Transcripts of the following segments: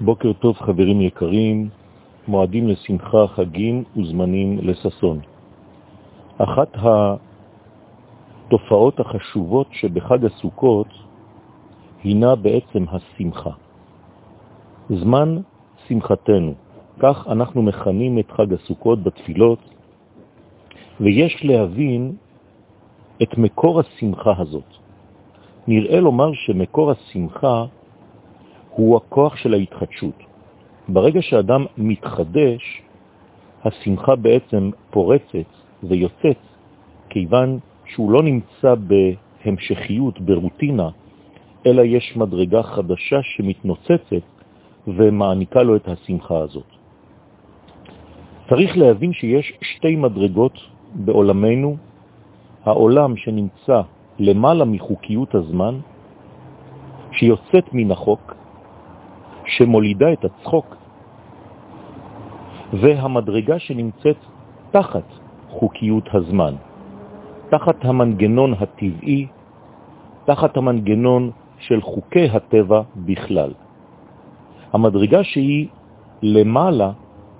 בוקר טוב חברים יקרים, מועדים לשמחה, חגים וזמנים לססון. אחת התופעות החשובות שבחג הסוכות הינה בעצם השמחה. זמן שמחתנו, כך אנחנו מכנים את חג הסוכות בתפילות, ויש להבין את מקור השמחה הזאת. נראה לומר שמקור השמחה הוא הכוח של ההתחדשות. ברגע שאדם מתחדש, השמחה בעצם פורצת ויוצאת, כיוון שהוא לא נמצא בהמשכיות, ברוטינה, אלא יש מדרגה חדשה שמתנוצצת ומעניקה לו את השמחה הזאת. צריך להבין שיש שתי מדרגות בעולמנו, העולם שנמצא למעלה מחוקיות הזמן, שיוצאת מן החוק, שמולידה את הצחוק, והמדרגה שנמצאת תחת חוקיות הזמן, תחת המנגנון הטבעי, תחת המנגנון של חוקי הטבע בכלל. המדרגה שהיא למעלה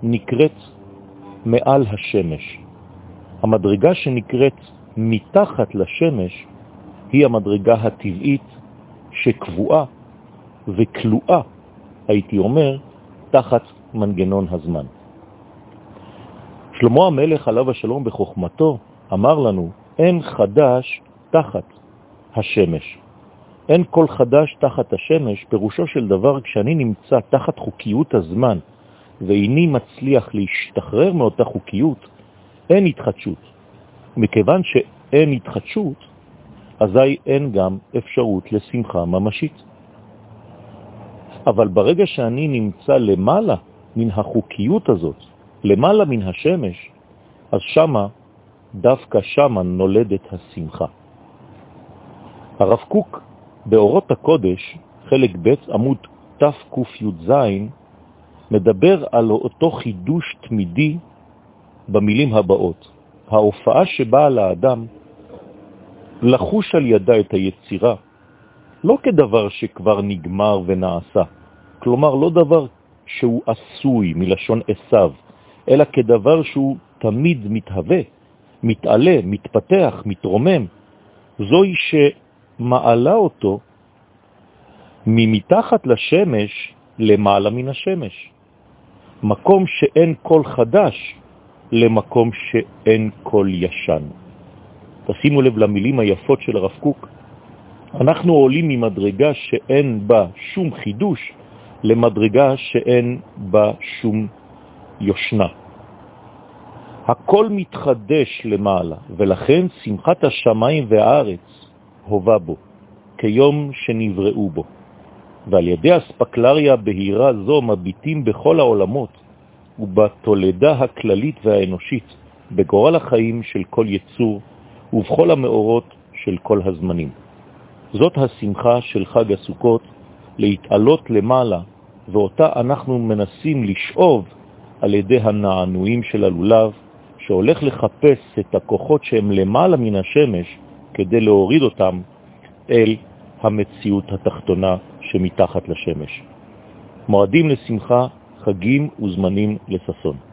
נקראת מעל השמש. המדרגה שנקראת מתחת לשמש היא המדרגה הטבעית שקבועה וכלואה הייתי אומר, תחת מנגנון הזמן. שלמה המלך עליו השלום בחוכמתו אמר לנו, אין חדש תחת השמש. אין כל חדש תחת השמש, פירושו של דבר כשאני נמצא תחת חוקיות הזמן ואיני מצליח להשתחרר מאותה חוקיות, אין התחדשות. מכיוון שאין התחדשות, אזי אין גם אפשרות לשמחה ממשית. אבל ברגע שאני נמצא למעלה מן החוקיות הזאת, למעלה מן השמש, אז שמה, דווקא שמה נולדת השמחה. הרב קוק באורות הקודש, חלק ב' עמוד תק"ז, מדבר על אותו חידוש תמידי במילים הבאות. ההופעה שבאה לאדם לחוש על ידה את היצירה, לא כדבר שכבר נגמר ונעשה, כלומר לא דבר שהוא עשוי מלשון עשיו, אלא כדבר שהוא תמיד מתהווה, מתעלה, מתפתח, מתרומם. זוהי שמעלה אותו ממתחת לשמש למעלה מן השמש. מקום שאין כל חדש למקום שאין כל ישן. תשימו לב למילים היפות של הרב קוק. אנחנו עולים ממדרגה שאין בה שום חידוש למדרגה שאין בה שום יושנה. הכל מתחדש למעלה, ולכן שמחת השמיים והארץ הובה בו, כיום שנבראו בו. ועל ידי הספקלריה בהירה זו מביטים בכל העולמות ובתולדה הכללית והאנושית, בגורל החיים של כל יצור ובכל המאורות של כל הזמנים. זאת השמחה של חג הסוכות, להתעלות למעלה, ואותה אנחנו מנסים לשאוב על ידי הנענועים של הלולב, שהולך לחפש את הכוחות שהם למעלה מן השמש כדי להוריד אותם אל המציאות התחתונה שמתחת לשמש. מועדים לשמחה, חגים וזמנים לססון.